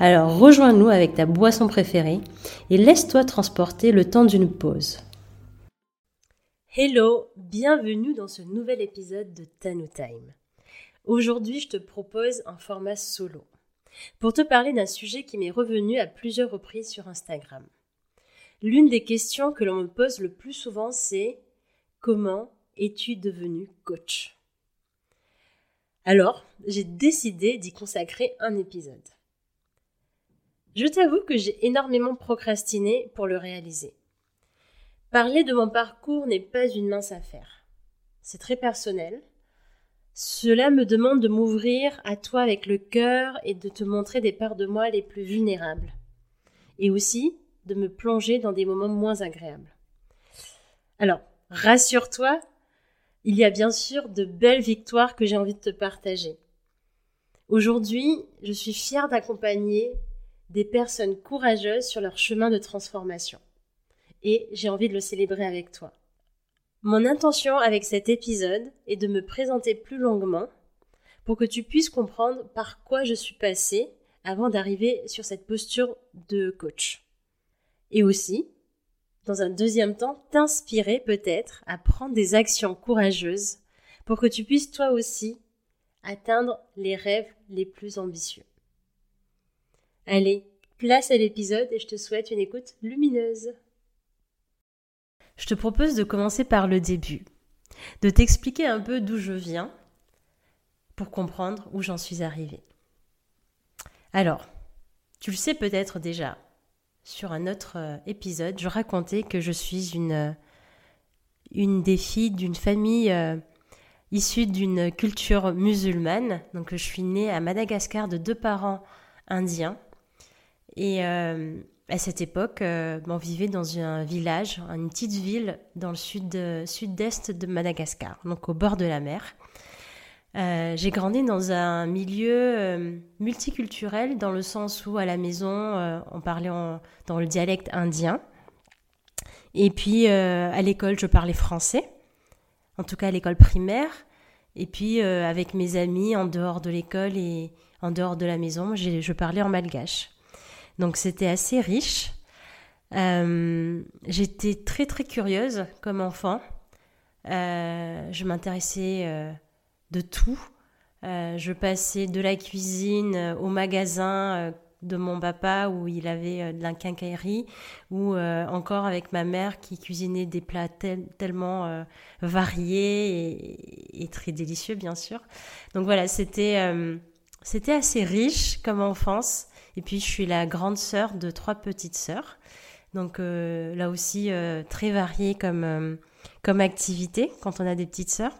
Alors rejoins-nous avec ta boisson préférée et laisse-toi transporter le temps d'une pause. Hello, bienvenue dans ce nouvel épisode de Tanu Time. Aujourd'hui, je te propose un format solo pour te parler d'un sujet qui m'est revenu à plusieurs reprises sur Instagram. L'une des questions que l'on me pose le plus souvent, c'est comment es-tu devenu coach? Alors, j'ai décidé d'y consacrer un épisode. Je t'avoue que j'ai énormément procrastiné pour le réaliser. Parler de mon parcours n'est pas une mince affaire. C'est très personnel. Cela me demande de m'ouvrir à toi avec le cœur et de te montrer des parts de moi les plus vulnérables. Et aussi de me plonger dans des moments moins agréables. Alors, rassure-toi, il y a bien sûr de belles victoires que j'ai envie de te partager. Aujourd'hui, je suis fière d'accompagner des personnes courageuses sur leur chemin de transformation. Et j'ai envie de le célébrer avec toi. Mon intention avec cet épisode est de me présenter plus longuement pour que tu puisses comprendre par quoi je suis passée avant d'arriver sur cette posture de coach. Et aussi, dans un deuxième temps, t'inspirer peut-être à prendre des actions courageuses pour que tu puisses toi aussi atteindre les rêves les plus ambitieux. Allez, place à l'épisode et je te souhaite une écoute lumineuse. Je te propose de commencer par le début, de t'expliquer un peu d'où je viens pour comprendre où j'en suis arrivée. Alors, tu le sais peut-être déjà, sur un autre euh, épisode, je racontais que je suis une, euh, des filles d'une famille euh, issue d'une culture musulmane. Donc je suis née à Madagascar de deux parents indiens et euh, à cette époque, euh, on vivait dans un village, une petite ville dans le sud, sud-est de Madagascar, donc au bord de la mer. Euh, j'ai grandi dans un milieu multiculturel dans le sens où à la maison on parlait dans le dialecte indien et puis à l'école je parlais français, en tout cas à l'école primaire et puis avec mes amis en dehors de l'école et en dehors de la maison je parlais en malgache. Donc c'était assez riche. Euh, j'étais très très curieuse comme enfant. Euh, je m'intéressais euh, de tout. je passais de la cuisine au magasin de mon papa où il avait de la quincaillerie ou encore avec ma mère qui cuisinait des plats tellement variés et, très délicieux bien sûr. Donc voilà, c'était c'était assez riche comme enfance. Et puis je suis la grande sœur de trois petites sœurs. Donc euh, là aussi euh, très varié comme, euh, comme activité quand on a des petites sœurs.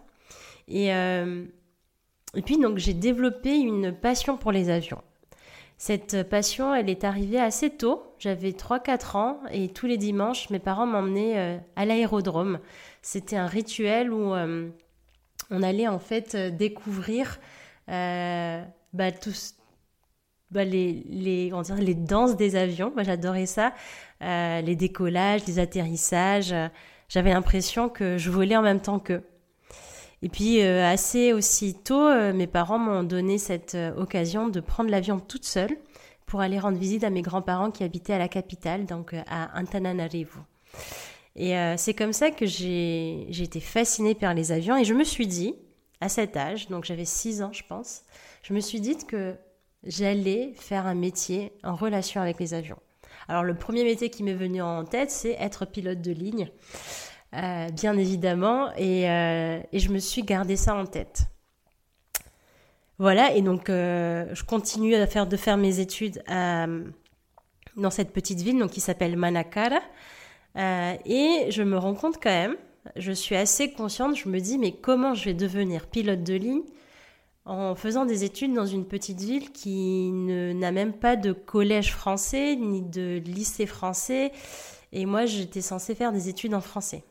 Et, et puis donc j'ai développé une passion pour les avions. Cette passion, elle est arrivée assez tôt. J'avais 3-4 ans et tous les dimanches, mes parents m'emmenaient à l'aérodrome. C'était un rituel où on allait en fait découvrir bah, tous, bah, les, les, on dirait les danses des avions. Moi, j'adorais ça. Euh, les décollages, les atterrissages. J'avais l'impression que je volais en même temps qu'eux. Et puis, euh, assez aussitôt, euh, mes parents m'ont donné cette occasion de prendre l'avion toute seule pour aller rendre visite à mes grands-parents qui habitaient à la capitale, donc à Antananarivo. Et c'est comme ça que j'ai été fascinée par les avions et je me suis dit, à cet âge, donc j'avais 6 ans je pense, je me suis dit que j'allais faire un métier en relation avec les avions. Alors le premier métier qui m'est venu en tête, c'est être pilote de ligne, euh, bien évidemment, euh, et, je me suis gardé ça en tête. Voilà, et donc euh, je continue à faire, de faire mes études dans cette petite ville donc, qui s'appelle Manakara, et je me rends compte quand même, je suis assez consciente, je me dis, mais comment je vais devenir pilote de ligne en faisant des études dans une petite ville qui n'a même pas de collège français ni de lycée français. Et moi, j'étais censée faire des études en français.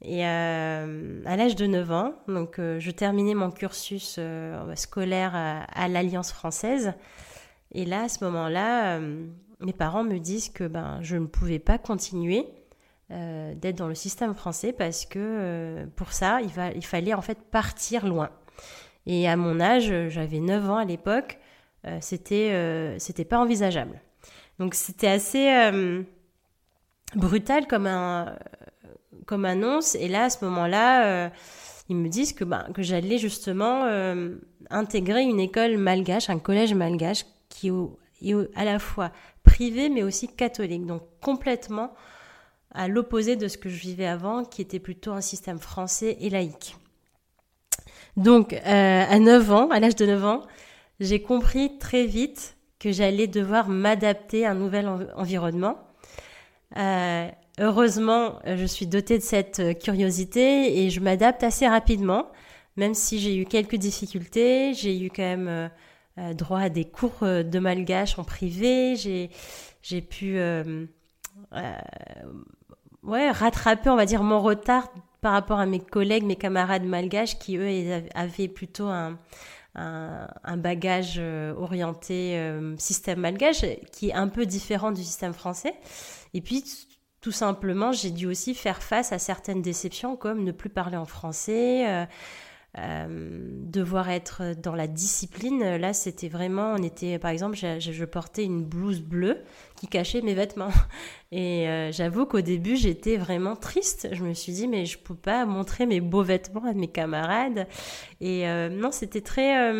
Et euh, à l'âge de 9 ans, donc euh, je terminais mon cursus euh, scolaire à, l'Alliance française. Et là, à ce moment-là, mes parents me disent que ben, je ne pouvais pas continuer d'être dans le système français parce que pour ça, il, il fallait en fait partir loin. Et à mon âge, j'avais 9 ans à l'époque, c'était c'était pas envisageable. Donc c'était assez brutal comme un comme annonce. Et là, à ce moment-là, euh, ils me disent que, bah, que j'allais justement euh, intégrer une école malgache, un collège malgache qui est à la fois privé mais aussi catholique. Donc complètement à l'opposé de ce que je vivais avant, qui était plutôt un système français et laïque. Donc, euh, à 9 ans, à l'âge de 9 ans, j'ai compris très vite que j'allais devoir m'adapter à un nouvel environnement. Euh, Heureusement, euh, je suis dotée de cette euh, curiosité et je m'adapte assez rapidement, même si j'ai eu quelques difficultés. J'ai eu quand même euh, droit à des cours de malgache en privé. J'ai, j'ai pu ouais, rattraper, on va dire, mon retard par rapport à mes collègues, mes camarades malgaches qui, eux, avaient plutôt un, un, bagage orienté système malgache qui est un peu différent du système français. Et puis, tout simplement, j'ai dû aussi faire face à certaines déceptions comme ne plus parler en français, euh, euh, devoir être dans la discipline. Là, c'était vraiment, on était, par exemple, je, portais une blouse bleue qui cachait mes vêtements. Et euh, j'avoue qu'au début, j'étais vraiment triste. Je me suis dit, mais je peux pas montrer mes beaux vêtements à mes camarades. Et non, c'était très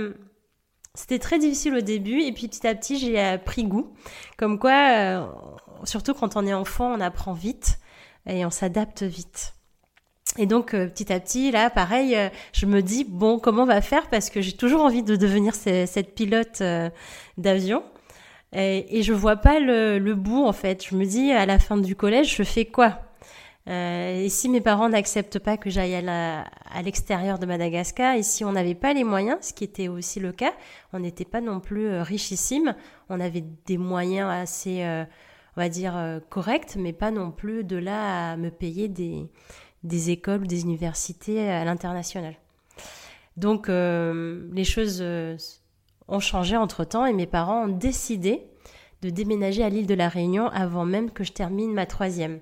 c'était très difficile au début et puis petit à petit j'ai pris goût. Comme quoi, surtout quand on est enfant, on apprend vite et on s'adapte vite. Et donc euh, petit à petit, là, pareil, euh, je me dis bon, comment on va faire parce que j'ai toujours envie de devenir cette pilote euh, d'avion. Et, et, je vois pas le, le, bout en fait. Je me dis à la fin du collège, je fais quoi? Et si mes parents n'acceptent pas que j'aille à, l'extérieur de Madagascar, et si on n'avait pas les moyens, ce qui était aussi le cas, on n'était pas non plus richissime, on avait des moyens assez on va dire, correcte, mais pas non plus de là à me payer des, des écoles des universités à l'international. Donc euh, les choses euh, ont changé entre-temps et mes parents ont décidé de déménager à l'île de la Réunion avant même que je termine ma troisième.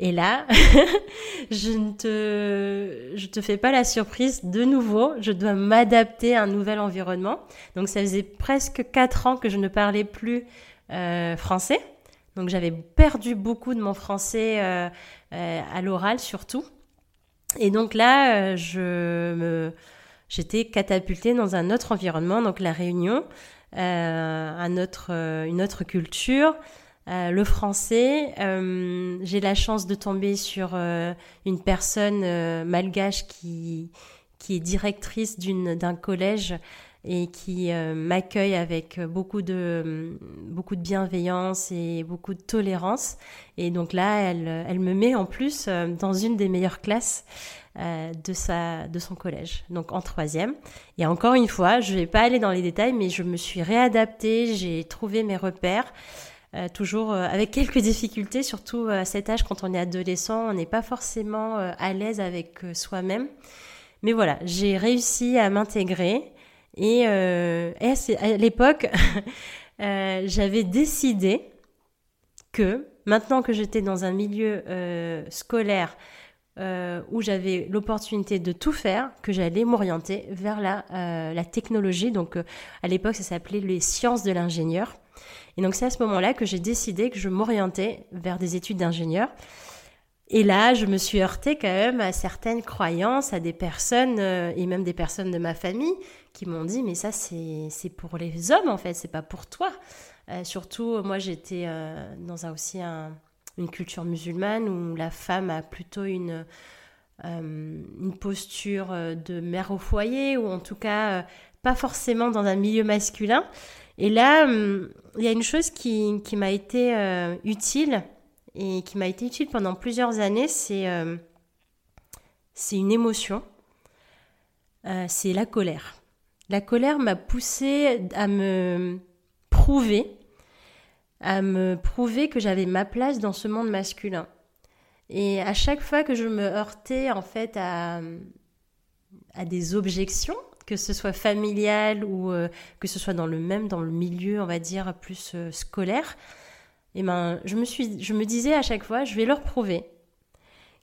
Et là, je ne te, je te fais pas la surprise de nouveau. Je dois m'adapter à un nouvel environnement. Donc ça faisait presque quatre ans que je ne parlais plus français. Donc j'avais perdu beaucoup de mon français euh, euh, à l'oral surtout. Et donc là, euh, je me, j'étais catapultée dans un autre environnement, donc la Réunion, un autre, une autre culture. le français, j'ai la chance de tomber sur une personne malgache qui, qui est directrice d'une, d'un collège et qui euh, m'accueille avec beaucoup de, beaucoup de bienveillance et beaucoup de tolérance. Et donc là, elle, elle me met en plus euh, dans une des meilleures classes euh, de, sa, de son collège, donc en troisième. Et encore une fois, je ne vais pas aller dans les détails, mais je me suis réadaptée, j'ai trouvé mes repères. Toujours avec quelques difficultés, surtout à cet âge quand on est adolescent, on n'est pas forcément à l'aise avec soi-même. Mais voilà, j'ai réussi à m'intégrer et, euh, à l'époque, euh, j'avais décidé que maintenant que j'étais dans un milieu euh, scolaire où j'avais l'opportunité de tout faire, que j'allais m'orienter vers la, la technologie. Donc à l'époque, ça s'appelait les sciences de l'ingénieur. Et donc c'est à ce moment-là que j'ai décidé que je m'orientais vers des études d'ingénieur. Et là, je me suis heurtée quand même à certaines croyances, à des personnes, euh, et même des personnes de ma famille, qui m'ont dit, mais ça, c'est pour les hommes, en fait, c'est pas pour toi. Euh, surtout, moi, j'étais euh, dans un, aussi une culture musulmane où la femme a plutôt une, une posture de mère au foyer, ou en tout cas, pas forcément dans un milieu masculin. Et là, hum, il y a une chose qui, qui m'a été utile et qui m'a été utile pendant plusieurs années, c'est euh, une émotion, euh, c'est la colère. la colère m'a poussée à me prouver, à me prouver que j'avais ma place dans ce monde masculin. Et à chaque fois que je me heurtais en fait à, à des objections, que ce soit familial ou euh, que ce soit dans le même, dans le milieu, on va dire, plus scolaire, et eh ben, je me, disais à chaque fois, je vais leur prouver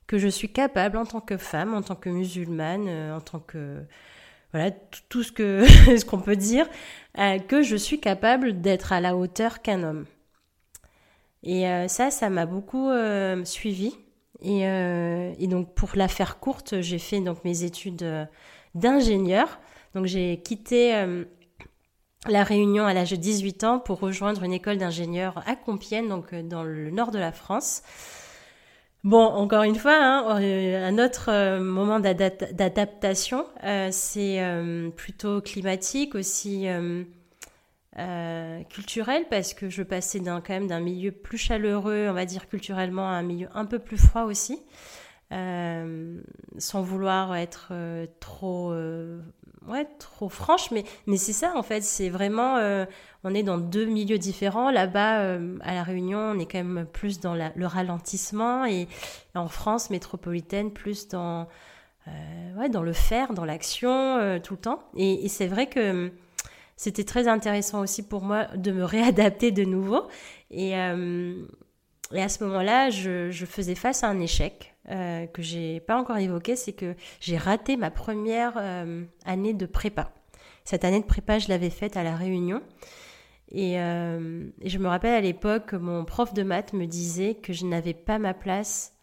que je suis capable en tant que femme, en tant que musulmane, euh, en tant que voilà tout ce ce qu'on peut dire, que je suis capable d'être à la hauteur qu'un homme. Et ça, ça m'a beaucoup suivi. Et, et, donc pour la faire courte, j'ai fait donc mes études d'ingénieur. Donc j'ai quitté euh, la Réunion à l'âge de 18 ans pour rejoindre une école d'ingénieur à Compiègne, donc euh, dans le nord de la France. Bon, encore une fois, hein, euh, un autre moment d'adaptation, c'est plutôt climatique, aussi culturel, parce que je passais d'un quand même d'un milieu plus chaleureux, on va dire culturellement, à un milieu un peu plus froid aussi. Euh, sans vouloir être euh, trop, euh, ouais, trop franche, mais, mais c'est ça en fait, c'est vraiment, on est dans deux milieux différents. Là-bas, à La Réunion, on est quand même plus dans le ralentissement et, en France métropolitaine, plus dans, ouais, dans le faire, dans l'action tout le temps. Et, et c'est vrai que c'était très intéressant aussi pour moi de me réadapter de nouveau. Et, et à ce moment-là, je, je, faisais face à un échec euh, que j'ai pas encore évoqué, c'est que j'ai raté ma première euh, année de prépa. Cette année de prépa, je l'avais faite à la Réunion. Et, euh, et je me rappelle à l'époque, mon prof de maths me disait que je n'avais pas ma place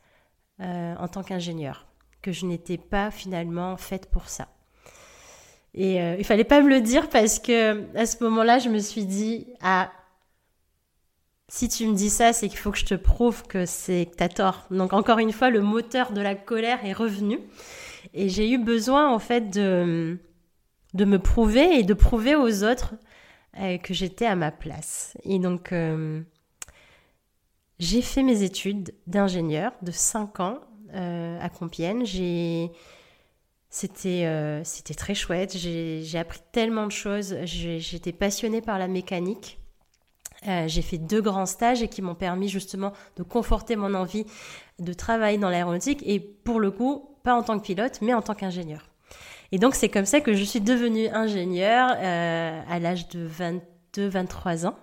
en tant qu'ingénieur, que je n'étais pas finalement faite pour ça. Et il fallait pas me le dire parce que à ce moment-là, je me suis dit ah si tu me dis ça, c'est qu'il faut que je te prouve que c'est que t'as tort. Donc encore une fois, le moteur de la colère est revenu et j'ai eu besoin en fait de de me prouver et de prouver aux autres euh, que j'étais à ma place. Et donc euh, j'ai fait mes études d'ingénieur de 5 ans euh, à Compiègne. J'ai c'était c'était très chouette. J'ai appris tellement de choses. J'étais passionnée par la mécanique. Euh, j'ai fait deux grands stages et qui m'ont permis justement de conforter mon envie de travailler dans l'aéronautique et pour le coup, pas en tant que pilote, mais en tant qu'ingénieur. Et donc c'est comme ça que je suis devenue ingénieure euh, à l'âge de 22-23 ans.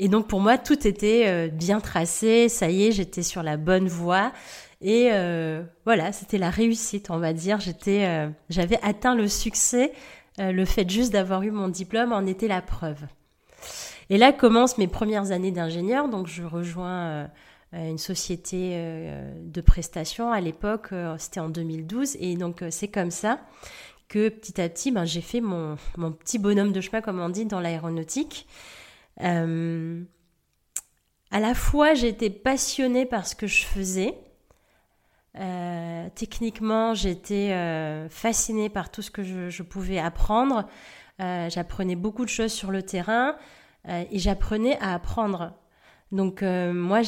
Et donc pour moi, tout était euh, bien tracé, ça y est, j'étais sur la bonne voie. Et euh, voilà, c'était la réussite, on va dire. J'étais, euh, j'avais atteint le succès. le fait juste d'avoir eu mon diplôme en était la preuve. Et là commencent mes premières années d'ingénieur. Donc je rejoins euh, une société euh, de prestations. À l'époque, euh, c'était en 2012. Et donc c'est comme ça que petit à petit, ben, j'ai fait mon, mon, petit bonhomme de chemin, comme on dit, dans l'aéronautique. à la fois, j'étais passionnée par ce que je faisais. techniquement, j'étais fascinée par tout ce que je, je pouvais apprendre. J'apprenais beaucoup de choses sur le terrain. Euh, et j'apprenais à apprendre. Donc euh, moi,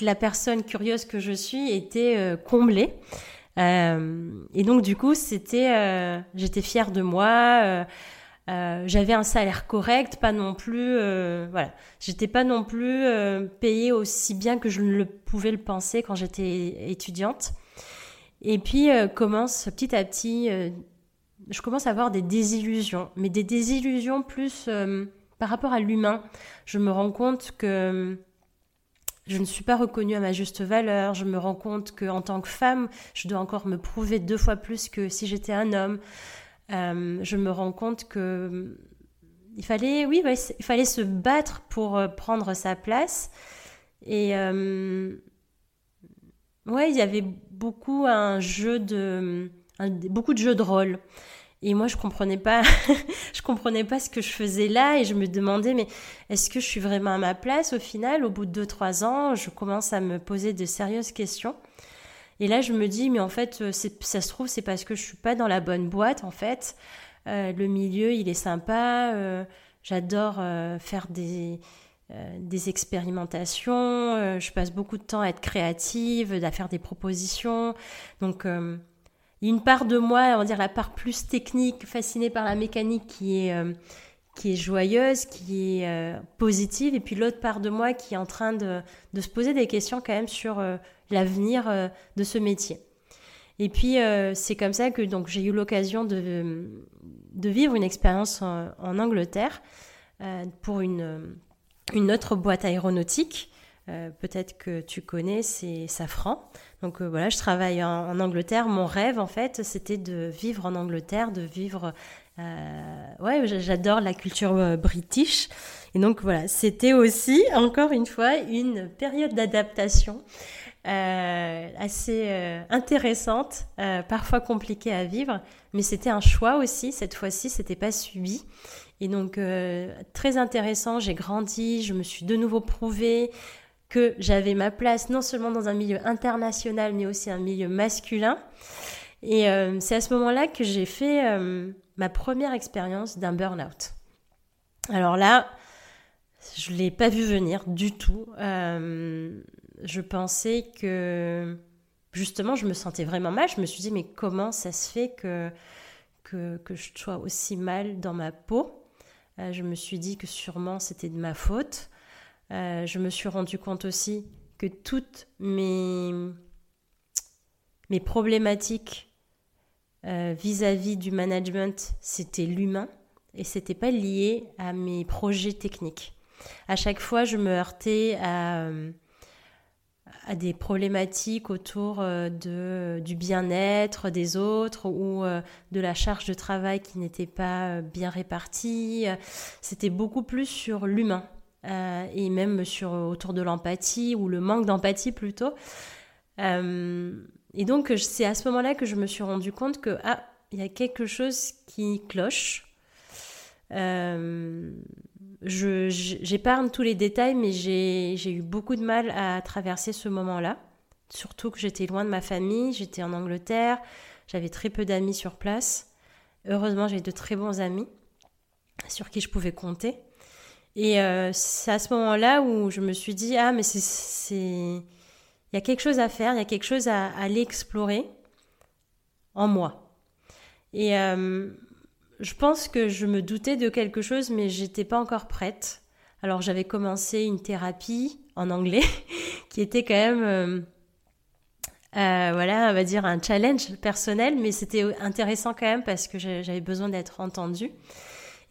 la personne curieuse que je suis était euh, comblée. et donc du coup, c'était, j'étais fière de moi. j'avais un salaire correct, pas non plus, voilà, j'étais pas non plus payée aussi bien que je ne le pouvais le penser quand j'étais étudiante. Et puis commence petit à petit, je commence à avoir des désillusions, mais des désillusions plus par rapport à l'humain, je me rends compte que je ne suis pas reconnue à ma juste valeur. Je me rends compte que en tant que femme, je dois encore me prouver deux fois plus que si j'étais un homme. Euh, je me rends compte que il fallait, oui, il fallait se battre pour euh, prendre sa place. Et ouais, il y avait beaucoup un jeu de, beaucoup de jeux de rôle. Et moi, je comprenais pas, je comprenais pas ce que je faisais là et je me demandais, mais est-ce que je suis vraiment à ma place au final? Au bout de deux, trois ans, je commence à me poser de sérieuses questions. Et là, je me dis, mais en fait, euh, ça se trouve, c'est parce que je suis pas dans la bonne boîte, en fait. Euh, le milieu, il est sympa. Euh, J'adore faire des, des expérimentations. je passe beaucoup de temps à être créative, à faire des propositions. Donc, une part de moi, on va dire la part plus technique, fascinée par la mécanique, qui est qui est joyeuse, qui est positive, et puis l'autre part de moi qui est en train de, de, se poser des questions quand même sur l'avenir de ce métier. Et puis c'est comme ça que donc j'ai eu l'occasion de, de vivre une expérience en, Angleterre pour une, une autre boîte aéronautique euh, peut-être que tu connais, c'est Safran. Donc euh, voilà, je travaille en, Angleterre. Mon rêve, en fait, c'était de vivre en Angleterre, de vivre. Euh, ouais, j'adore la culture british. Et donc voilà, c'était aussi, encore une fois, une période d'adaptation assez intéressante, parfois compliquée à vivre, mais c'était un choix aussi. Cette fois-ci, c'était pas subi. Et donc, très intéressant, j'ai grandi, je me suis de nouveau prouvée, que j'avais ma place non seulement dans un milieu international, mais aussi un milieu masculin. Et euh, c'est à ce moment-là que j'ai fait euh, ma première expérience d'un burn-out. Alors là, je ne l'ai pas vu venir du tout. Euh, je pensais que justement, je me sentais vraiment mal. Je me suis dit, mais comment ça se fait que, que, que je sois aussi mal dans ma peau? Je me suis dit que sûrement c'était de ma faute. Euh, je me suis rendu compte aussi que toutes mes, mes problématiques euh, vis-à-vis du management, c'était l'humain et c'était pas lié à mes projets techniques. À chaque fois, je me heurtais à, à des problématiques autour euh, de, du bien-être des autres ou de la charge de travail qui n'était pas bien répartie. C'était beaucoup plus sur l'humain. Euh, et même sur autour de l'empathie ou le manque d'empathie plutôt. Euh, et donc c'est à ce moment-là que je me suis rendu compte que ah il y a quelque chose qui cloche. Euh, J'épargne tous les détails, mais j'ai eu beaucoup de mal à traverser ce moment-là. Surtout que j'étais loin de ma famille, j'étais en Angleterre, j'avais très peu d'amis sur place. Heureusement, j'ai de très bons amis sur qui je pouvais compter. Et euh, c'est à ce moment-là où je me suis dit, ah, mais c'est. Il y a quelque chose à faire, il y a quelque chose à, aller explorer en moi. Et euh, je pense que je me doutais de quelque chose, mais j'étais pas encore prête. Alors j'avais commencé une thérapie en anglais qui était quand même, euh, voilà, on va dire un challenge personnel, mais c'était intéressant quand même parce que j'avais besoin d'être entendue.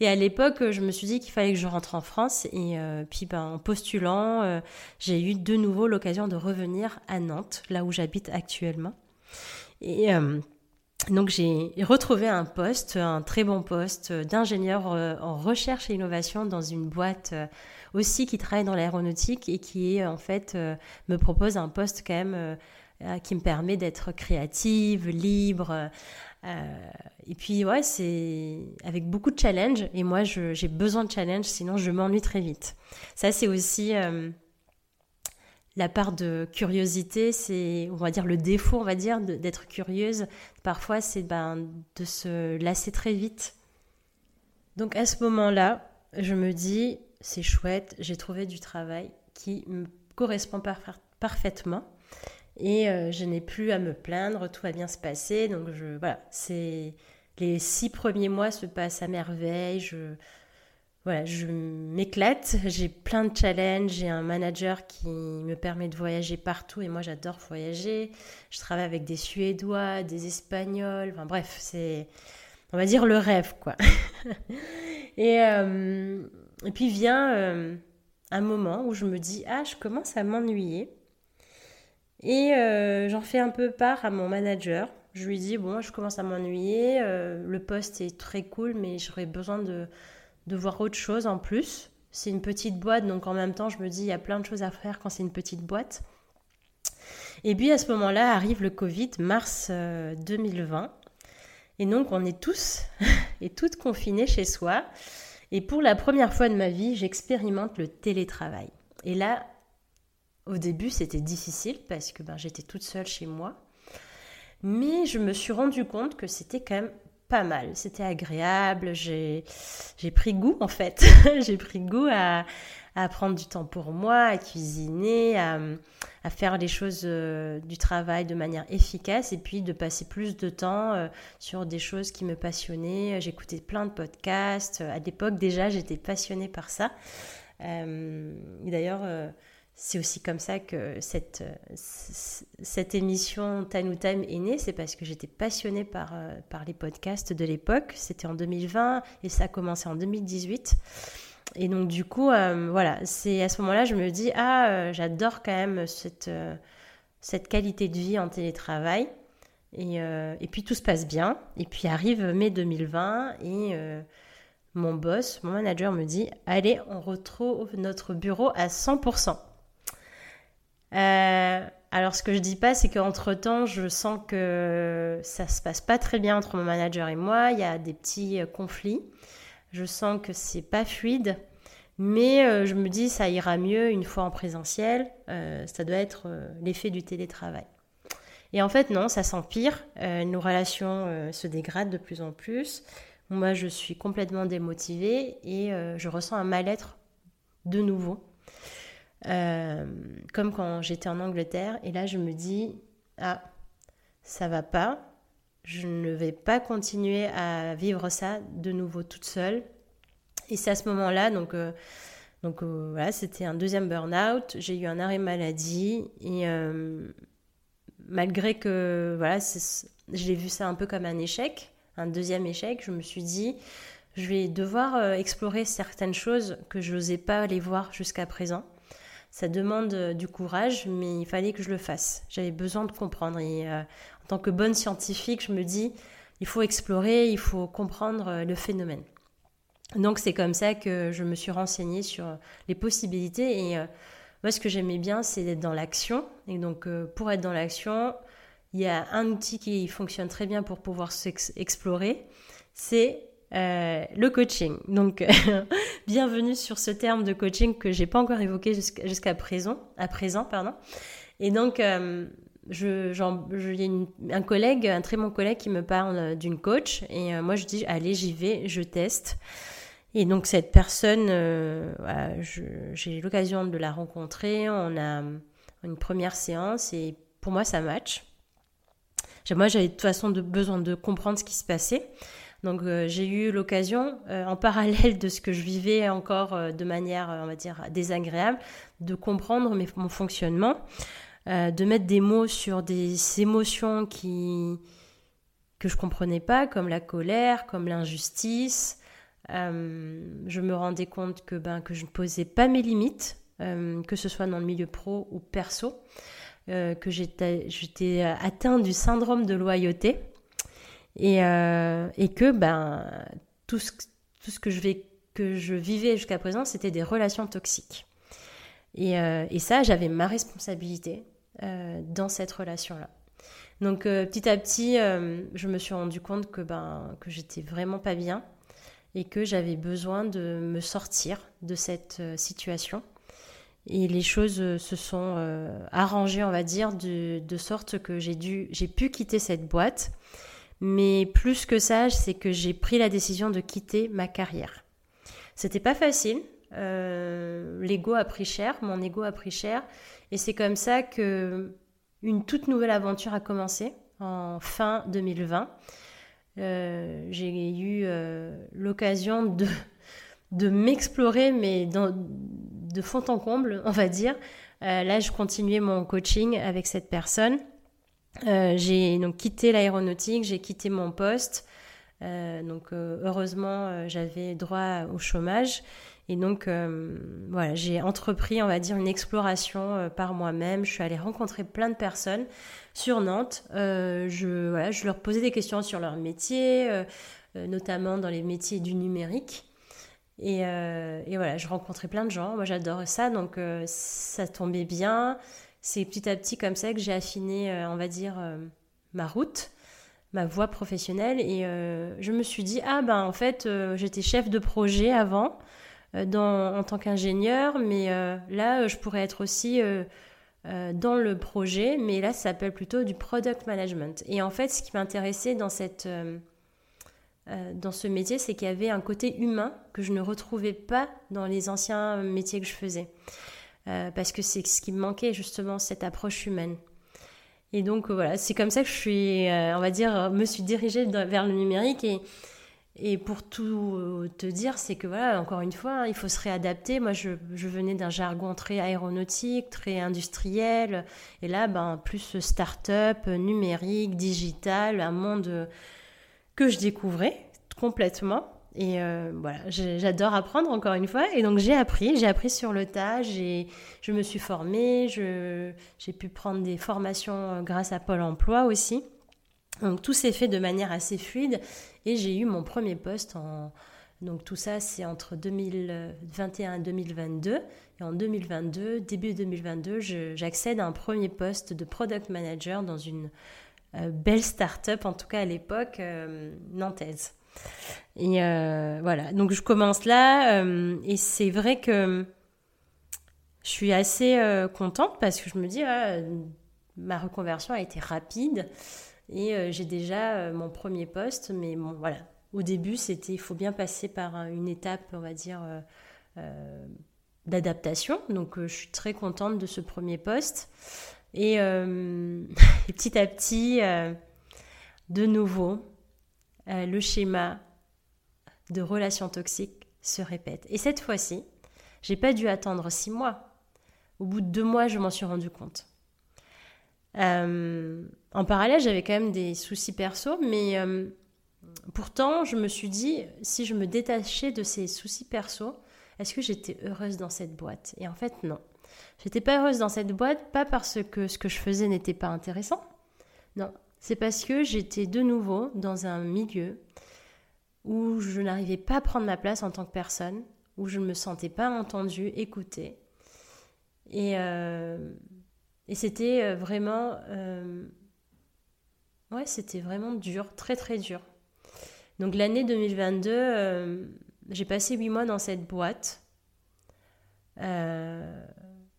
Et à l'époque, je me suis dit qu'il fallait que je rentre en France. Et euh, puis, ben, en postulant, euh, j'ai eu de nouveau l'occasion de revenir à Nantes, là où j'habite actuellement. Et euh, donc, j'ai retrouvé un poste, un très bon poste d'ingénieur en recherche et innovation dans une boîte aussi qui travaille dans l'aéronautique et qui, en fait, me propose un poste quand même qui me permet d'être créative, libre, et puis, ouais, c'est avec beaucoup de challenge. Et moi, j'ai besoin de challenge, sinon je m'ennuie très vite. Ça, c'est aussi euh, la part de curiosité. C'est, on va dire, le défaut, on va dire, d'être curieuse. Parfois, c'est ben, de se lasser très vite. Donc, à ce moment-là, je me dis, c'est chouette, j'ai trouvé du travail qui me correspond parfaitement et euh, je n'ai plus à me plaindre, tout va bien se passer. Donc je, voilà, c'est les six premiers mois se passent à merveille. Je, voilà, je m'éclate. J'ai plein de challenges. J'ai un manager qui me permet de voyager partout et moi j'adore voyager. Je travaille avec des Suédois, des Espagnols. Enfin bref, c'est, on va dire le rêve quoi. et euh, et puis vient euh, un moment où je me dis ah je commence à m'ennuyer. Et euh, j'en fais un peu part à mon manager. Je lui dis, bon, je commence à m'ennuyer, euh, le poste est très cool, mais j'aurais besoin de, de voir autre chose en plus. C'est une petite boîte, donc en même temps, je me dis, il y a plein de choses à faire quand c'est une petite boîte. Et puis à ce moment-là arrive le Covid, mars 2020. Euh, et donc on est tous et toutes confinés chez soi. Et pour la première fois de ma vie, j'expérimente le télétravail. Et là, au début, c'était difficile parce que ben, j'étais toute seule chez moi. Mais je me suis rendu compte que c'était quand même pas mal. C'était agréable. J'ai pris goût, en fait. j'ai pris goût à, prendre du temps pour moi, à cuisiner, à, faire les choses du travail de manière efficace et puis de passer plus de temps sur des choses qui me passionnaient. J'écoutais plein de podcasts. À l'époque déjà, j'étais passionnée par ça. D'ailleurs, c'est aussi comme ça que cette, cette émission Time Time est née. C'est parce que j'étais passionnée par, euh, par les podcasts de l'époque. C'était en 2020 et ça a commencé en 2018. Et donc, du coup, euh, voilà, c'est à ce moment-là, je me dis, ah, euh, j'adore quand même cette, cette qualité de vie en télétravail. Et, et, puis, tout se passe bien. Et puis, arrive mai 2020 et mon boss, mon manager me dit, allez, on retrouve notre bureau à 100%. Euh, alors, ce que je dis pas, c'est qu'entre temps, je sens que ça se passe pas très bien entre mon manager et moi. Il y a des petits euh, conflits. Je sens que c'est pas fluide. Mais euh, je me dis, ça ira mieux une fois en présentiel. ça doit être l'effet du télétravail. Et en fait, non, ça s'empire. nos relations se dégradent de plus en plus. Moi, je suis complètement démotivée et je ressens un mal-être de nouveau. Euh, comme quand j'étais en Angleterre. Et là, je me dis, ah, ça va pas. Je ne vais pas continuer à vivre ça de nouveau toute seule. Et c'est à ce moment-là, donc, euh, donc euh, voilà, c'était un deuxième burn-out. J'ai eu un arrêt maladie. Et malgré que, voilà, j'ai vu ça un peu comme un échec, un deuxième échec, je me suis dit, je vais devoir explorer certaines choses que je n'osais pas aller voir jusqu'à présent ça demande euh, du courage, mais il fallait que je le fasse. J'avais besoin de comprendre. Et euh, en tant que bonne scientifique, je me dis, il faut explorer, il faut comprendre euh, le phénomène. Donc c'est comme ça que je me suis renseignée sur les possibilités. Et moi, ce que j'aimais bien, c'est d'être dans l'action. Et donc, pour être dans l'action, il y a un outil qui fonctionne très bien pour pouvoir s'explorer. C'est euh, le coaching. Donc, bienvenue sur ce terme de coaching que j'ai pas encore évoqué jusqu'à présent, à présent, pardon. Et donc, euh, je, j'ai un collègue, un très bon collègue qui me parle d'une coach, et euh, moi je dis allez, j'y vais, je teste. Et donc cette personne, j'ai eu l'occasion de la rencontrer, on a une première séance, et pour moi ça match. Moi j'avais de toute façon besoin de comprendre ce qui se passait. Donc euh, j'ai eu l'occasion, euh, en parallèle de ce que je vivais encore euh, de manière, on va dire, désagréable, de comprendre mon fonctionnement, de mettre des mots sur des émotions que je comprenais pas, comme la colère, comme l'injustice. je me rendais compte que, ben, que je ne posais pas mes limites, que ce soit dans le milieu pro ou perso, que j'étais atteint du syndrome de loyauté. Et, euh, et que ben, tout, ce, tout ce que je, vivais jusqu'à présent, c'était des relations toxiques. Et, euh, ça, j'avais ma responsabilité euh, dans cette relation-là. Donc petit à petit, je me suis rendu compte que, ben, que j'étais vraiment pas bien et que j'avais besoin de me sortir de cette situation. Et les choses se sont arrangées, on va dire, de, de sorte que j'ai dû, j'ai pu quitter cette boîte mais plus que ça, c'est que j'ai pris la décision de quitter ma carrière. C'était pas facile. Euh, l'ego a pris cher, mon ego a pris cher, et c'est comme ça que une toute nouvelle aventure a commencé en fin 2020. Euh, j'ai eu euh, l'occasion de, de m'explorer, mais de fond en comble, on va dire. là, je continuais mon coaching avec cette personne. Euh, j'ai donc quitté l'aéronautique, j'ai quitté mon poste. Euh, donc euh, heureusement, j'avais droit au chômage. Et donc voilà, j'ai entrepris, on va dire, une exploration par moi-même. Je suis allée rencontrer plein de personnes sur Nantes. je, leur posais des questions sur leur métier, notamment dans les métiers du numérique. Et, voilà, je rencontrais plein de gens. Moi, j'adore ça, donc ça tombait bien c'est petit à petit comme ça que j'ai affiné, euh, on va dire, euh, ma route, ma voie professionnelle. Et euh, je me suis dit, ah ben en fait, j'étais chef de projet avant. En tant qu'ingénieur, mais là, je pourrais être aussi dans le projet, mais là, ça s'appelle plutôt du product management. Et en fait, ce qui m'intéressait dans, cette, dans ce métier, c'est qu'il y avait un côté humain que je ne retrouvais pas dans les anciens métiers que je faisais. Parce que c'est ce qui me manquait justement, cette approche humaine. Et donc voilà, c'est comme ça que je suis, on va dire, me suis dirigée vers le numérique et pour tout euh, te dire, c'est que voilà, encore une fois, hein, il faut se réadapter. Moi, je, venais d'un jargon très aéronautique, très industriel, et là, ben, plus start-up, numérique, digital, un monde que je découvrais complètement. Et euh, voilà, j'adore apprendre encore une fois. Et donc j'ai appris, j'ai appris sur le tas, je me suis formée, j'ai pu prendre des formations euh, grâce à Pôle Emploi aussi. Donc tout s'est fait de manière assez fluide et j'ai eu mon premier poste en... Donc tout ça, c'est entre 2021 et 2022. Et en 2022, début 2022, j'accède à un premier poste de product manager dans une euh, belle start-up, en tout cas à l'époque, nantaise. Et euh, voilà, donc je commence là. et c'est vrai que je suis assez contente parce que je me dis, ah, ma reconversion a été rapide. Et euh, j'ai déjà euh, mon premier poste, mais bon, voilà. Au début, c'était, il faut bien passer par une étape, on va dire, euh, d'adaptation. Donc, je suis très contente de ce premier poste. Et, petit à petit, de nouveau, le schéma de relations toxiques se répète. Et cette fois-ci, j'ai pas dû attendre six mois. Au bout de deux mois, je m'en suis rendu compte. Euh, en parallèle, j'avais quand même des soucis perso, mais euh, pourtant, je me suis dit, si je me détachais de ces soucis perso, est-ce que j'étais heureuse dans cette boîte? Et en fait, non. J'étais pas heureuse dans cette boîte, pas parce que ce que je faisais n'était pas intéressant. Non, c'est parce que j'étais de nouveau dans un milieu où je n'arrivais pas à prendre ma place en tant que personne, où je ne me sentais pas entendue, écoutée. Et, euh, c'était euh, vraiment... Euh, ouais, c'était vraiment dur, très très dur. Donc l'année 2022, euh, j'ai passé huit mois dans cette boîte.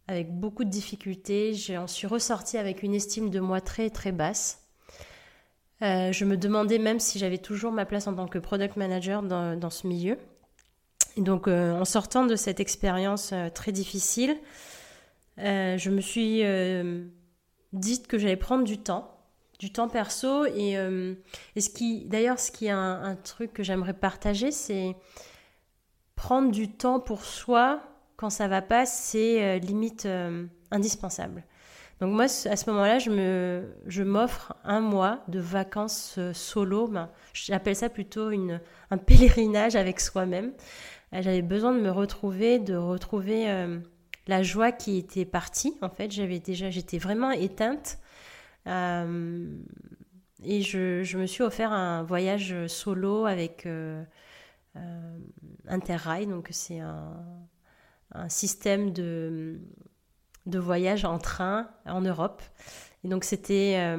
avec beaucoup de difficultés. J'en suis ressortie avec une estime de moi très très basse. Je me demandais même si j'avais toujours ma place en tant que product manager dans, ce milieu. Donc en sortant de cette expérience très difficile, euh, je me suis euh, dit que j'allais prendre du temps, du temps perso. Et, euh, ce qui, d'ailleurs, ce qui est un, truc que j'aimerais partager, c'est prendre du temps pour soi quand ça va pas, c'est limite indispensable. Donc moi, à ce moment-là, je je m'offre un mois de vacances solo. Ben, j'appelle ça plutôt une, un pèlerinage avec soi-même. J'avais besoin de me retrouver, de retrouver la joie qui était partie. En fait, j'avais déjà, j'étais vraiment éteinte. Euh, et je, me suis offert un voyage solo avec euh, euh, Interrail. Donc, c'est un, système de, de voyage en train en Europe. Et donc, c'était,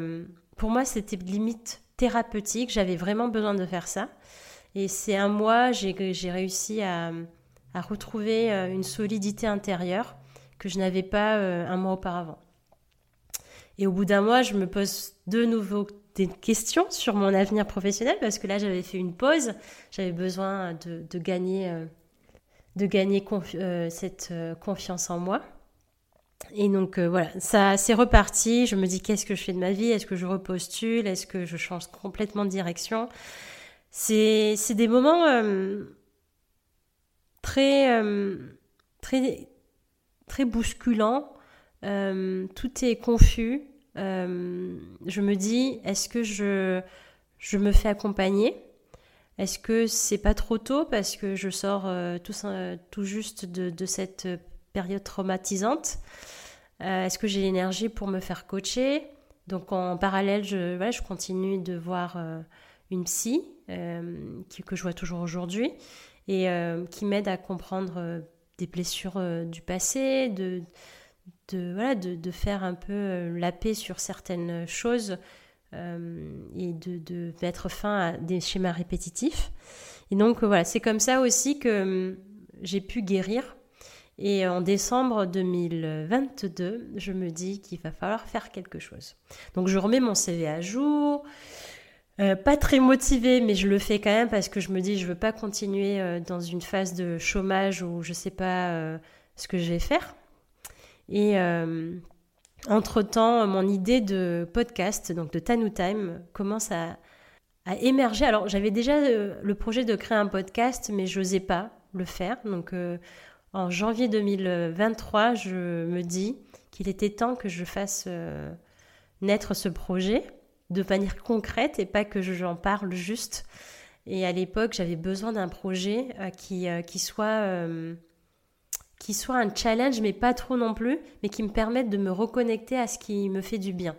pour moi, c'était limite thérapeutique. J'avais vraiment besoin de faire ça. Et c'est un mois, j'ai réussi à, à retrouver une solidité intérieure que je n'avais pas euh, un mois auparavant. Et au bout d'un mois, je me pose de nouveau des questions sur mon avenir professionnel parce que là, j'avais fait une pause. J'avais besoin de, gagner, de gagner euh, euh, cette confiance en moi. Et donc voilà, ça c'est reparti. Je me dis qu'est-ce que je fais de ma vie? Est-ce que je repostule? Est-ce que je change complètement de direction? C'est des moments très très très bousculant. Euh, tout est confus. Euh, je me dis, est-ce que je, je me fais accompagner? Est-ce que c'est pas trop tôt parce que je sors euh, tout, tout, juste de, de, cette période traumatisante Est-ce que j'ai l'énergie pour me faire coacher? Donc en parallèle, je, voilà, je continue de voir une psy que je vois toujours aujourd'hui et qui m'aide à comprendre des blessures euh, du passé, de, de, voilà, de, faire un peu euh, la paix sur certaines choses euh, et de, de, mettre fin à des schémas répétitifs. Et donc voilà, c'est comme ça aussi que hum, j'ai pu guérir. Et en décembre 2022, je me dis qu'il va falloir faire quelque chose. Donc je remets mon CV à jour, euh, pas très motivée, mais je le fais quand même parce que je me dis je veux pas continuer euh, dans une phase de chômage où je sais pas euh, ce que je vais faire. Et entre-temps, mon idée de podcast, donc de Tanu Time, commence à, émerger. Alors, j'avais déjà le projet de créer un podcast, mais je n'osais pas le faire. Donc, en janvier 2023, je me dis qu'il était temps que je fasse naître ce projet de manière concrète et pas que j'en parle juste. Et à l'époque, j'avais besoin d'un projet euh, qui, euh, qui, soit, euh, qui soit un challenge, mais pas trop non plus, mais qui me permette de me reconnecter à ce qui me fait du bien.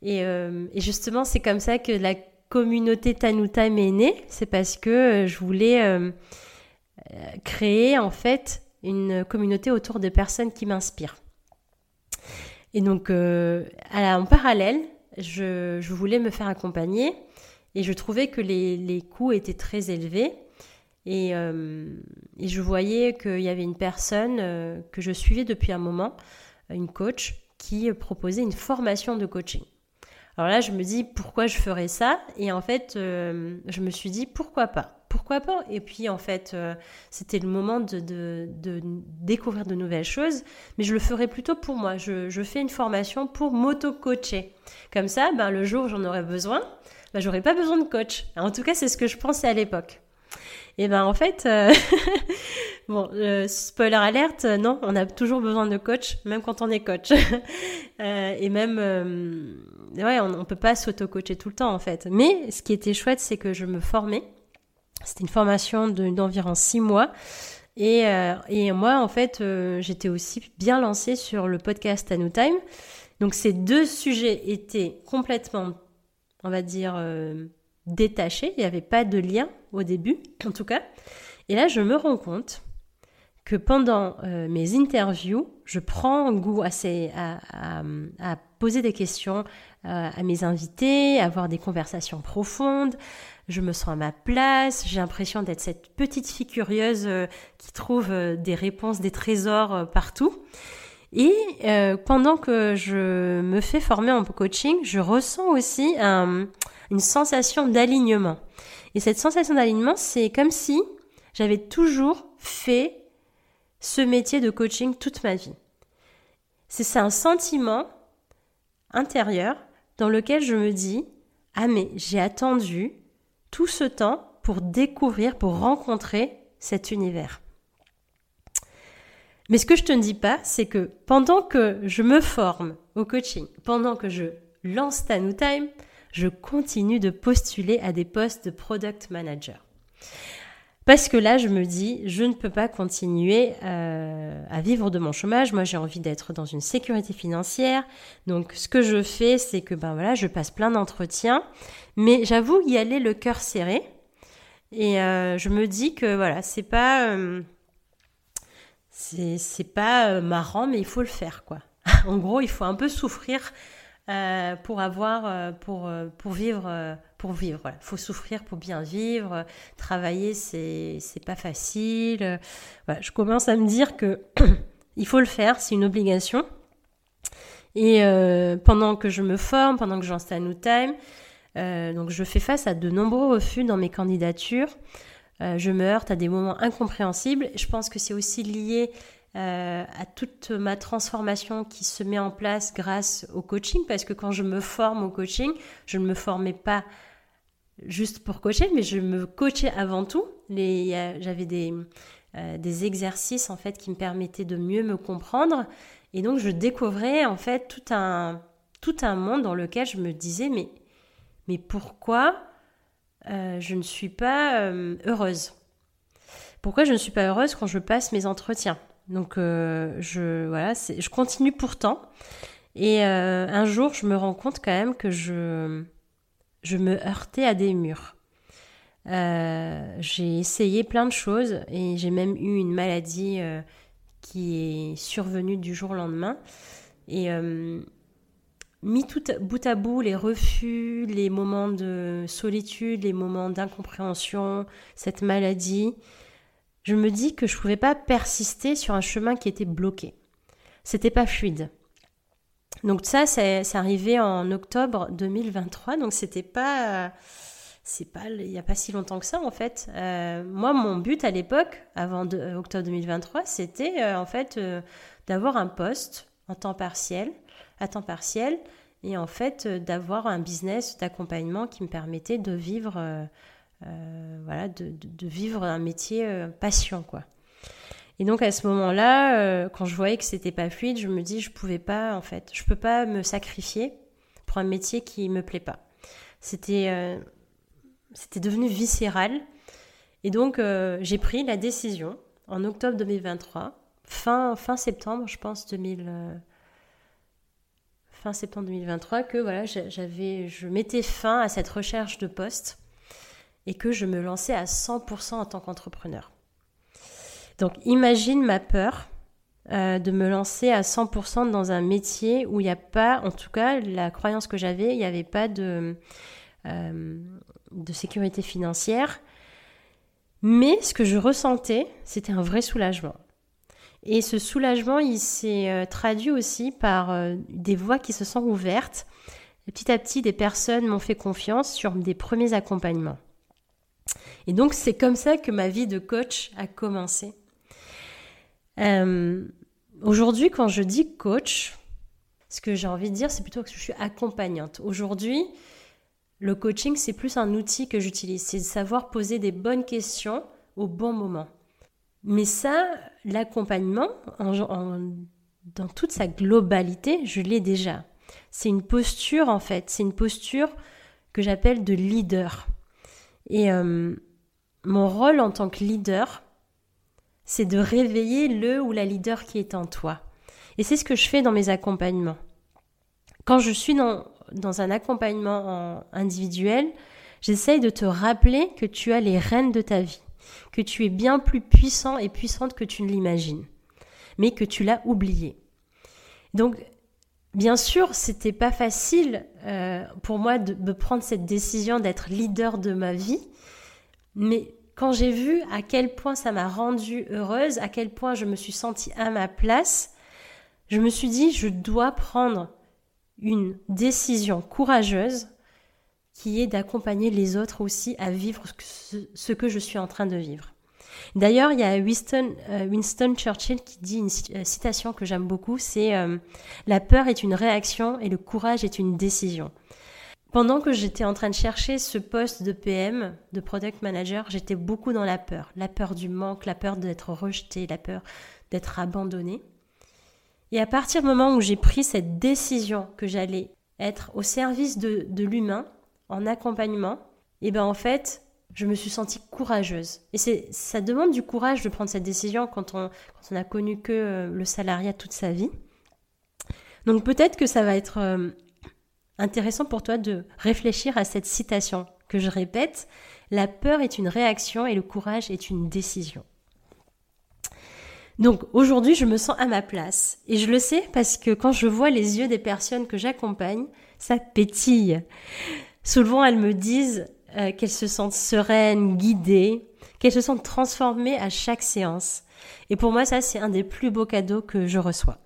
Et, et justement, c'est comme ça que la communauté Tanuta est née. C'est parce que je voulais créer en fait une communauté autour de personnes qui m'inspirent. Et donc, en parallèle, je, voulais me faire accompagner et je trouvais que les, coûts étaient très élevés. Euh, et, je voyais qu'il y avait une personne euh, que je suivais depuis un moment, une coach, qui proposait une formation de coaching. Alors là, je me dis pourquoi je ferais ça? Et en fait, euh, je me suis dit pourquoi pas? Pourquoi pas Et puis en fait, euh, c'était le moment de, découvrir de nouvelles choses, mais je le ferai plutôt pour moi. Je, fais une formation pour m'auto-coacher. Comme ça, ben, le jour où j'en aurai besoin, ben, j'aurai pas besoin de coach. En tout cas, c'est ce que je pensais à l'époque. Et ben en fait, euh, bon, euh, spoiler alerte, non, on a toujours besoin de coach, même quand on est coach. et même, ouais, on, ne peut pas s'auto-coacher tout le temps en fait. Mais ce qui était chouette, c'est que je me formais c'était une formation d'environ six mois. Et, euh, moi, en fait, euh, j'étais aussi bien lancée sur le podcast A Time. Donc ces deux sujets étaient complètement, on va dire, euh, détachés. Il n'y avait pas de lien au début, en tout cas. Et là, je me rends compte que pendant mes interviews, je prends goût à, à, à, poser des questions à mes invités, à avoir des conversations profondes, je me sens à ma place, j'ai l'impression d'être cette petite fille curieuse euh, qui trouve euh, des réponses, des trésors euh, partout. Et pendant que je me fais former en coaching, je ressens aussi une sensation d'alignement. Et cette sensation d'alignement, c'est comme si j'avais toujours fait ce métier de coaching toute ma vie. C'est un sentiment intérieur dans lequel je me dis, ah mais j'ai attendu tout ce temps pour découvrir, pour rencontrer cet univers. Mais ce que je te dis pas, c'est que pendant que je me forme au coaching, pendant que je lance Tanu Time, je continue de postuler à des postes de product manager. Parce que là, je me dis, je ne peux pas continuer euh, à vivre de mon chômage. Moi, j'ai envie d'être dans une sécurité financière. Donc, ce que je fais, c'est que ben voilà, je passe plein d'entretiens, mais j'avoue y aller le cœur serré. Et euh, je me dis que voilà, c'est pas euh, c'est pas marrant, mais il faut le faire quoi. en gros, il faut un peu souffrir pour avoir pour pour vivre pour vivre. Il faut souffrir pour bien vivre. Travailler, c'est pas facile. je commence à me dire que il faut le faire, c'est une obligation. Et euh, pendant que je me forme, pendant que j'installe New Time, euh, donc je fais face à de nombreux refus dans mes candidatures. Euh, je me heurte à des moments incompréhensibles. Je pense que c'est aussi lié à toute ma transformation qui se met en place grâce au coaching, parce que quand je me forme au coaching, je ne me formais pas juste pour coacher, mais je me coachais avant tout. J'avais des, euh, des exercices en fait qui me permettaient de mieux me comprendre, et donc je découvrais en fait tout un tout un monde dans lequel je me disais mais mais pourquoi euh, je ne suis pas euh, heureuse? Pourquoi je ne suis pas heureuse quand je passe mes entretiens? Donc je voilà, je continue pourtant. Et un jour, je me rends compte quand même que je je me heurtais à des murs. Euh, j'ai essayé plein de choses et j'ai même eu une maladie euh, qui est survenue du jour au lendemain. Et euh, mis tout bout à bout, les refus, les moments de solitude, les moments d'incompréhension, cette maladie, je me dis que je ne pouvais pas persister sur un chemin qui était bloqué. C'était pas fluide. Donc ça, c'est arrivé en octobre 2023, donc c'était pas, c'est pas, il n'y a pas si longtemps que ça en fait. Euh, moi, mon but à l'époque, avant euh, octobre 2023, c'était euh, en fait d'avoir un poste en temps partiel, à temps partiel, et en fait d'avoir un business d'accompagnement qui me permettait de vivre, voilà, de, vivre un métier passion, quoi. Et donc à ce moment-là, quand je voyais que c'était pas fluide, je me dis je pouvais pas en fait, je peux pas me sacrifier pour un métier qui me plaît pas. C'était c'était devenu viscéral. Et donc, euh, j'ai pris la décision en octobre 2023, fin, fin septembre, je pense, 2000, euh, fin septembre 2023, que voilà, j'avais, je mettais fin à cette recherche de poste et que je me lançais à 100% en tant qu'entrepreneur. Donc, imagine ma peur euh, de me lancer à 100% dans un métier où il n'y a pas, en tout cas, la croyance que j'avais, il n'y avait pas de de sécurité financière. Mais ce que je ressentais, c'était un vrai soulagement. Et ce soulagement, il s'est euh, traduit aussi par euh, des voies qui se sont ouvertes. petit à petit, des personnes m'ont fait confiance sur des premiers accompagnements. Et donc, c'est comme ça que ma vie de coach a commencé. Euh, aujourd'hui, quand je dis coach, ce que j'ai envie de dire, c'est plutôt que je suis accompagnante. Aujourd'hui, le coaching, c'est plus un outil que j'utilise, c'est de savoir poser des bonnes questions au bon moment. Mais ça, l'accompagnement, dans toute sa globalité, je l'ai déjà. C'est une posture, en fait, c'est une posture que j'appelle de leader. Et euh, mon rôle en tant que leader, c'est de réveiller le ou la leader qui est en toi. Et c'est ce que je fais dans mes accompagnements. Quand je suis dans, dans un accompagnement individuel, j'essaye de te rappeler que tu as les rênes de ta vie, que tu es bien plus puissant et puissante que tu ne l'imagines, mais que tu l'as oublié. Donc, bien sûr, c'était pas facile euh, pour moi de, de prendre cette décision d'être leader de ma vie, mais quand j'ai vu à quel point ça m'a rendue heureuse, à quel point je me suis sentie à ma place, je me suis dit, je dois prendre une décision courageuse qui est d'accompagner les autres aussi à vivre ce que je suis en train de vivre. D'ailleurs, il y a Winston, euh, Churchill qui dit une euh, citation que j'aime beaucoup, c'est euh, La peur est une réaction et le courage est une décision. Pendant que j'étais en train de chercher ce poste de PM, de Product Manager, j'étais beaucoup dans la peur. La peur du manque, la peur d'être rejeté, la peur d'être abandonné. Et à partir du moment où j'ai pris cette décision que j'allais être au service de, l'humain, en accompagnement, et eh ben en fait, je me suis sentie courageuse. Et c'est, ça demande du courage de prendre cette décision quand on, quand on a connu que euh, le salariat toute sa vie. Donc peut-être que ça va être euh, intéressant pour toi de réfléchir à cette citation que je répète. La peur est une réaction et le courage est une décision. Donc aujourd'hui, je me sens à ma place. Et je le sais parce que quand je vois les yeux des personnes que j'accompagne, ça pétille. Souvent, elles me disent euh, qu'elles se sentent sereines, guidées, qu'elles se sentent transformées à chaque séance. Et pour moi, ça, c'est un des plus beaux cadeaux que je reçois.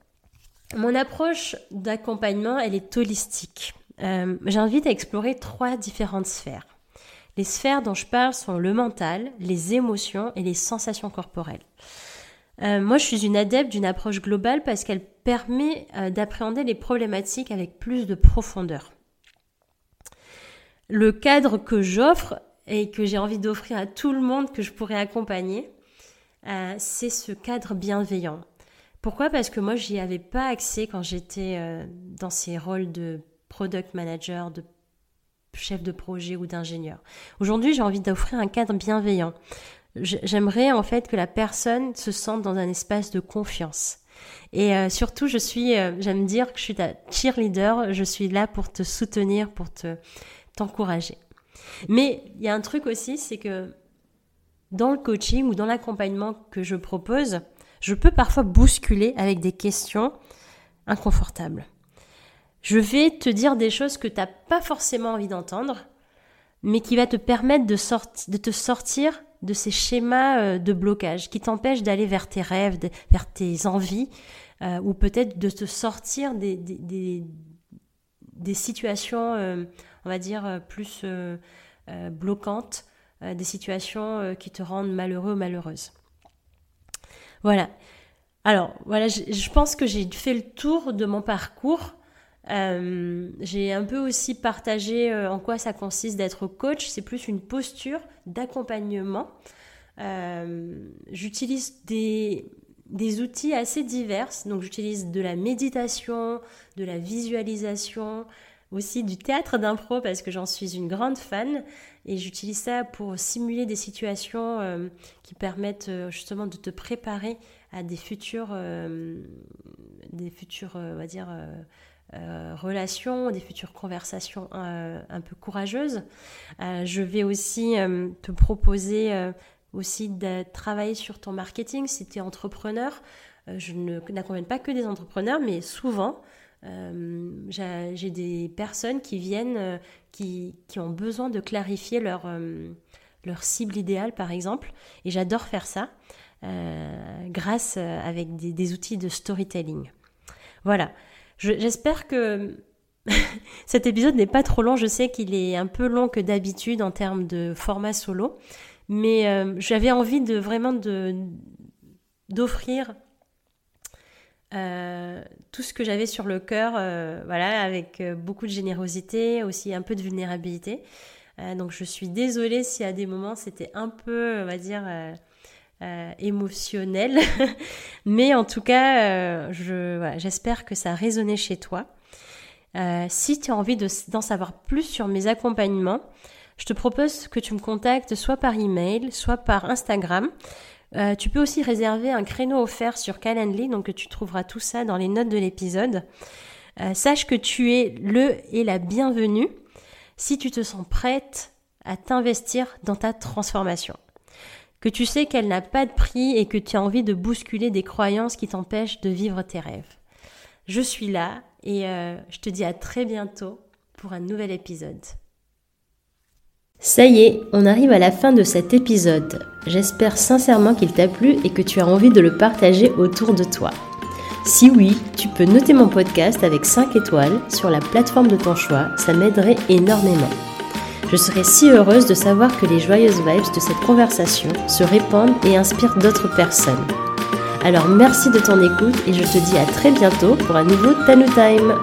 Mon approche d'accompagnement, elle est holistique. Euh, J'invite à explorer trois différentes sphères. Les sphères dont je parle sont le mental, les émotions et les sensations corporelles. Euh, moi, je suis une adepte d'une approche globale parce qu'elle permet euh, d'appréhender les problématiques avec plus de profondeur. Le cadre que j'offre et que j'ai envie d'offrir à tout le monde que je pourrais accompagner, c'est ce cadre bienveillant. Pourquoi? Parce que moi, j'y avais pas accès quand j'étais dans ces rôles de product manager, de chef de projet ou d'ingénieur. Aujourd'hui, j'ai envie d'offrir un cadre bienveillant j'aimerais en fait que la personne se sente dans un espace de confiance. Et euh, surtout, je suis, euh, j'aime dire que je suis ta cheerleader, je suis là pour te soutenir, pour te t'encourager. Mais il y a un truc aussi, c'est que dans le coaching ou dans l'accompagnement que je propose, je peux parfois bousculer avec des questions inconfortables. Je vais te dire des choses que tu n'as pas forcément envie d'entendre, mais qui va te permettre de, de te sortir de ces schémas euh, de blocage qui t'empêchent d'aller vers tes rêves, vers tes envies, euh, ou peut-être de te sortir des, situations, euh, on va dire, plus bloquantes, des situations qui te rendent malheureux ou malheureuse. Voilà. Alors voilà, je, pense que j'ai fait le tour de mon parcours. Euh, j'ai un peu aussi partagé euh, en quoi ça consiste d'être coach. C'est plus une posture d'accompagnement. Euh, j'utilise des, des outils assez divers. Donc j'utilise de la méditation, de la visualisation, aussi du théâtre d'impro parce que j'en suis une grande fan et j'utilise ça pour simuler des situations qui permettent justement de te préparer à des futures, euh, des futures, on va dire, relations, des futures conversations un peu courageuses. je vais aussi te proposer aussi de travailler sur ton marketing si tu es entrepreneur. je n'accompagne pas que des entrepreneurs, mais souvent, euh, j'ai des personnes qui viennent, euh, qui, qui, ont besoin de clarifier leur, euh, leur cible idéale, par exemple. Et j'adore faire ça grâce avec des, outils de storytelling. Voilà. J'espère que cet épisode n'est pas trop long. Je sais qu'il est un peu long que d'habitude en termes de format solo. Mais j'avais envie de vraiment d'offrir euh, tout ce que j'avais sur le cœur, euh, voilà, avec euh, beaucoup de générosité, aussi un peu de vulnérabilité. donc je suis désolée si à des moments c'était un peu, on va dire, émotionnel, mais en tout cas, je, j'espère que ça a résonné chez toi. si tu as envie d'en savoir plus sur mes accompagnements, je te propose que tu me contactes soit par email, soit par Instagram. Euh, tu peux aussi réserver un créneau offert sur Calendly, donc tu trouveras tout ça dans les notes de l'épisode. Euh, sache que tu es le et la bienvenue si tu te sens prête à t'investir dans ta transformation. Que tu sais qu'elle n'a pas de prix et que tu as envie de bousculer des croyances qui t'empêchent de vivre tes rêves. Je suis là et euh, je te dis à très bientôt pour un nouvel épisode. Ça y est, on arrive à la fin de cet épisode. J'espère sincèrement qu'il t'a plu et que tu as envie de le partager autour de toi. Si oui, tu peux noter mon podcast avec 5 étoiles sur la plateforme de ton choix, ça m'aiderait énormément. Je serais si heureuse de savoir que les joyeuses vibes de cette conversation se répandent et inspirent d'autres personnes. Alors merci de ton écoute et je te dis à très bientôt pour un nouveau Tanu Time.